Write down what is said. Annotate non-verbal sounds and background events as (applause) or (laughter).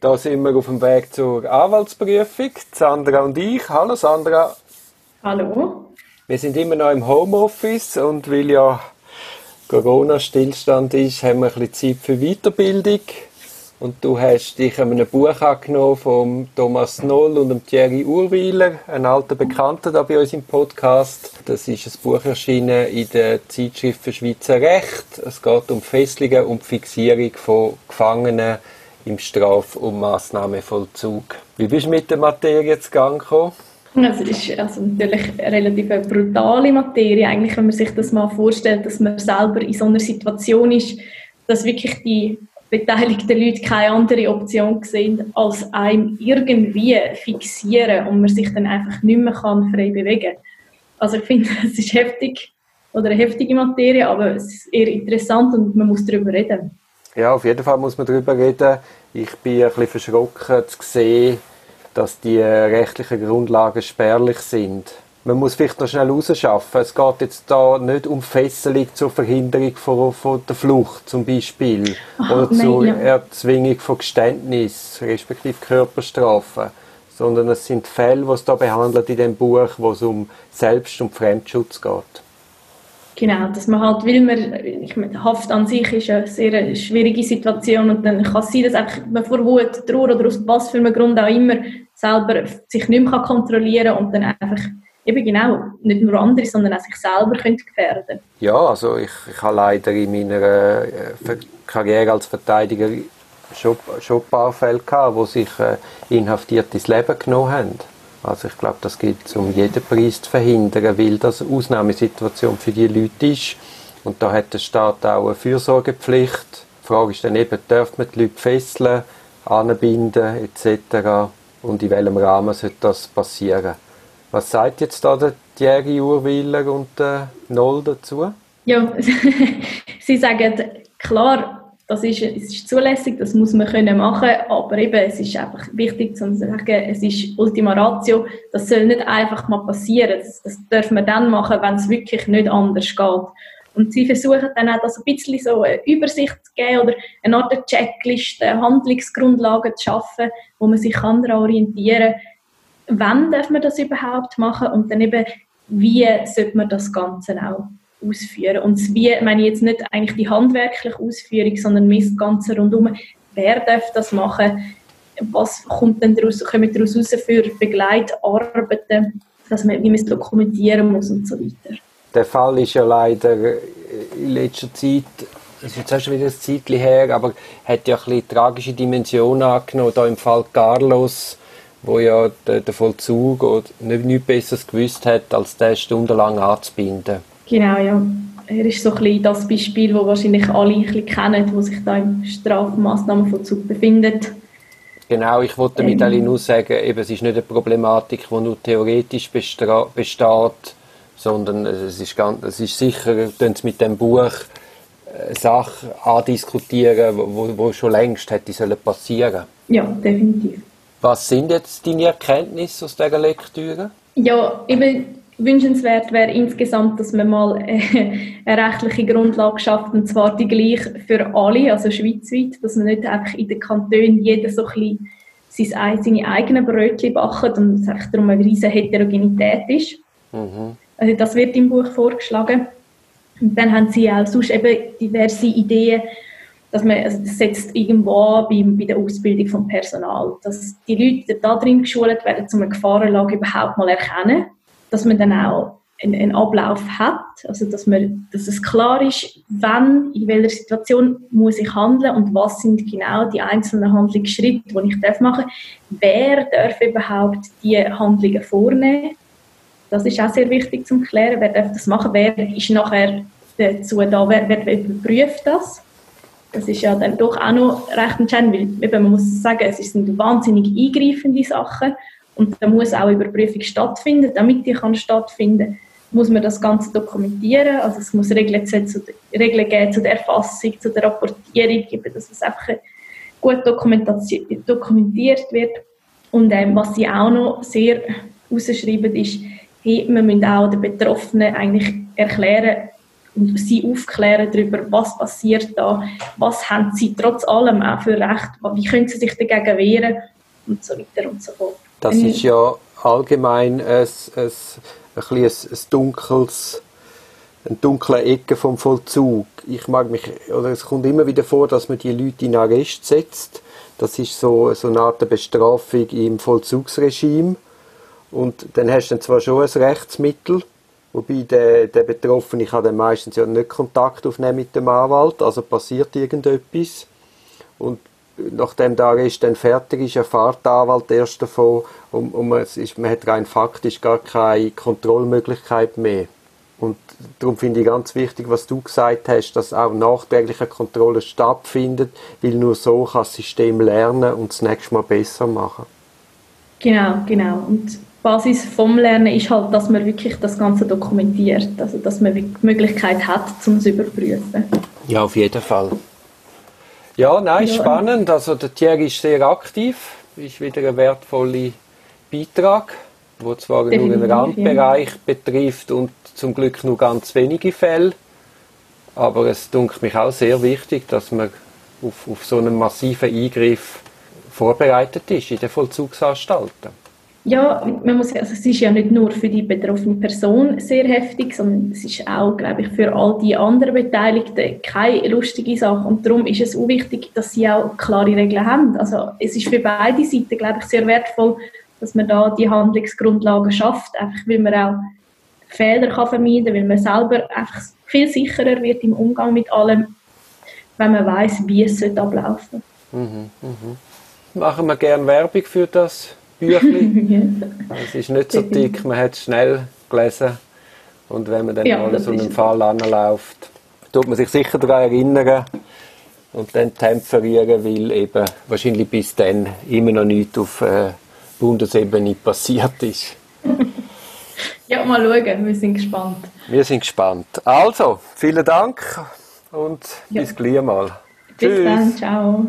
Da sind wir auf dem Weg zur Anwaltsprüfung. Sandra und ich. Hallo Sandra. Hallo. Wir sind immer noch im Homeoffice und weil ja Corona-Stillstand ist, haben wir ein bisschen Zeit für Weiterbildung. Und du hast dich einem Buch angenommen von Thomas Noll und dem Thierry Urwiler, ein alter Bekannter da bei uns im Podcast. Das ist ein Buch erschienen in der Zeitschrift für Schweizer Recht. Es geht um Fesselungen und Fixierung von Gefangenen im Straf- und Massnahmenvollzug. Wie bist du mit der Materie zu gekommen? Es ist also natürlich eine relativ brutale Materie, eigentlich, wenn man sich das mal vorstellt, dass man selber in so einer Situation ist, dass wirklich die beteiligten Leute keine andere Option sehen, als einem irgendwie fixieren und man sich dann einfach nicht mehr kann frei bewegen kann. Also ich finde, (laughs) es ist heftig oder eine heftige Materie, aber es ist eher interessant und man muss darüber reden. Ja, auf jeden Fall muss man darüber reden. Ich bin ein bisschen verschrocken zu sehen, dass die rechtlichen Grundlagen spärlich sind man muss vielleicht noch schnell rausschaffen. Es geht jetzt da nicht um Fesselung zur Verhinderung von, von der Flucht zum Beispiel Aha, oder zur ja. Erzwingung von Geständnis, respektive Körperstrafen, sondern es sind Fälle, die es da behandelt in dem Buch, wo es um Selbst- und Fremdschutz geht. Genau, dass man halt, weil man, ich meine, Haft an sich ist eine sehr schwierige Situation und dann kann es sein, dass man vor Wut, Trauer oder aus was für einem Grund auch immer selber sich nicht mehr kontrollieren kann und dann einfach eben genau nicht nur andere, sondern auch sich selber könnte gefährden Ja, also ich, ich habe leider in meiner äh, Karriere als Verteidiger schon, schon ein paar Fälle gehabt, wo sich äh, Inhaftierte ins Leben genommen haben. Also ich glaube, das gilt um jeden Preis zu verhindern, weil das eine Ausnahmesituation für die Leute ist. Und da hat der Staat auch eine Fürsorgepflicht. Die Frage ist dann eben, darf man die Leute fesseln, anbinden etc. Und in welchem Rahmen sollte das passieren? Was sagt jetzt da der Thierry Urwiller und der Noll dazu? Ja, (laughs) sie sagen, klar, das ist, es ist zulässig, das muss man können machen, aber eben, es ist einfach wichtig zu sagen, es ist Ultima Ratio, das soll nicht einfach mal passieren, das, das dürfen wir dann machen, wenn es wirklich nicht anders geht. Und sie versuchen dann auch, das ein bisschen so eine Übersicht zu geben oder eine Art Checkliste, Handlungsgrundlagen zu schaffen, wo man sich daran orientieren kann, wann darf man das überhaupt machen? Und dann eben, wie sollte man das Ganze auch ausführen. Und Wie meine ich jetzt nicht eigentlich die handwerkliche Ausführung, sondern das Ganze rundum. Wer darf das machen? Was kommt denn daraus, kommen daraus raus für Begleitarbeiten, dass man, wie man es dokumentieren muss und so weiter. Der Fall ist ja leider in letzter Zeit, es ist jetzt auch schon wieder ein Zeitchen her, aber hat ja ein bisschen tragische Dimensionen angenommen, da im Fall Carlos, wo ja der, der Vollzug nicht, nichts Besseres gewusst hat, als den stundenlang anzubinden. Genau, ja. Er ist so ein bisschen das Beispiel, das wahrscheinlich alle ein bisschen kennen, die sich da im Strafmaßnahmenvollzug befindet. Genau, ich wollte damit ähm, nur sagen, eben, es ist nicht eine Problematik, die nur theoretisch besteht, sondern es ist, ganz, es ist sicher, wenn Sie mit dem Buch eine Sache andiskutieren, wo, wo schon längst hätte passieren sollen. Ja, definitiv. Was sind jetzt deine Erkenntnisse aus dieser Lektüre? Ja, eben wünschenswert wäre insgesamt, dass man mal äh, eine rechtliche Grundlage schafft, und zwar die gleiche für alle, also schweizweit, dass man nicht einfach in den Kantonen jeder so ein bisschen seine eigenen Brötchen backt und es einfach darum eine riesige Heterogenität ist. Mhm. Also das wird im Buch vorgeschlagen. Und dann haben sie auch sonst eben diverse Ideen, dass man, also das setzt irgendwo bei, bei der Ausbildung vom Personal, dass die Leute da drin geschult werden, um eine Gefahrenlage überhaupt mal erkennen, dass man dann auch einen, einen Ablauf hat, also dass, man, dass es klar ist, wann, in welcher Situation muss ich handeln und was sind genau die einzelnen Handlungsschritte, die ich darf machen Wer darf überhaupt die Handlungen vornehmen? Das ist auch sehr wichtig zu klären. Wer darf das machen? Wer ist nachher dazu da? Wer, wer überprüft das? das ist ja dann doch auch noch recht entscheidend, weil eben, man muss sagen, es sind wahnsinnig eingreifende Sachen und da muss auch Überprüfung stattfinden. Damit die kann stattfinden muss man das Ganze dokumentieren. Also es muss Regeln, zu, Regeln geben zu der Erfassung, zu der Rapportierung, dass es einfach gut dokumentiert wird. Und ähm, was sie auch noch sehr rausschreiben, ist, hey, man muss auch den Betroffenen eigentlich erklären, und sie aufklären darüber, was passiert da, was haben sie trotz allem auch für Recht, wie können sie sich dagegen wehren und so weiter und so fort. Das ist ja allgemein ein, ein, ein, ein, ein dunkles eine dunkle Ecke vom Vollzug. Ich mag mich, oder es kommt immer wieder vor, dass man die Leute in Arrest setzt. Das ist so, so eine Art Bestrafung im Vollzugsregime. Und dann hast du dann zwar schon ein Rechtsmittel, wobei der, der Betroffene kann dann meistens ja nicht Kontakt aufnehmen mit dem Anwalt, also passiert irgendetwas. Und nachdem der Arrest dann fertig ist, erfahrt der Anwalt erst davon und, und man, ist, man hat rein faktisch gar keine Kontrollmöglichkeit mehr. Und darum finde ich ganz wichtig, was du gesagt hast, dass auch nachträgliche Kontrolle stattfindet, weil nur so kann das System lernen und das nächste Mal besser machen. Genau, genau. Und die Basis vom Lernen ist halt, dass man wirklich das Ganze dokumentiert, also dass man die Möglichkeit hat, um es zu überprüfen. Ja, auf jeden Fall. Ja, nein, ja. spannend. Also der Thierry ist sehr aktiv, ist wieder ein wertvoller Beitrag, wo zwar Definitiv, nur einen Randbereich ja. betrifft und zum Glück nur ganz wenige Fälle. Aber es dunkelt mich auch sehr wichtig, dass man auf, auf so einen massiven Eingriff vorbereitet ist in den Vollzugsanstalten. Ja, man muss also es ist ja nicht nur für die betroffene Person sehr heftig, sondern es ist auch, glaube ich, für all die anderen Beteiligten keine lustige Sache. Und darum ist es auch wichtig, dass sie auch klare Regeln haben. Also es ist für beide Seiten, glaube ich, sehr wertvoll, dass man da die Handlungsgrundlagen schafft, einfach weil man auch Fehler kann vermeiden kann, weil man selber einfach viel sicherer wird im Umgang mit allem, wenn man weiß, wie es ablaufen mhm, mhm. Machen wir gerne Werbung für das Büchlein. (laughs) es ist nicht so dick, man hat es schnell gelesen. Und wenn man dann ja, mal so einen Fall anläuft, tut man sich sicher daran erinnern und dann temperieren, weil eben wahrscheinlich bis dann immer noch nichts auf äh, Bundesebene passiert ist. (laughs) Ja, mal schauen, wir sind gespannt. Wir sind gespannt. Also, vielen Dank und ja. bis gleich mal. Bis Tschüss. dann, ciao.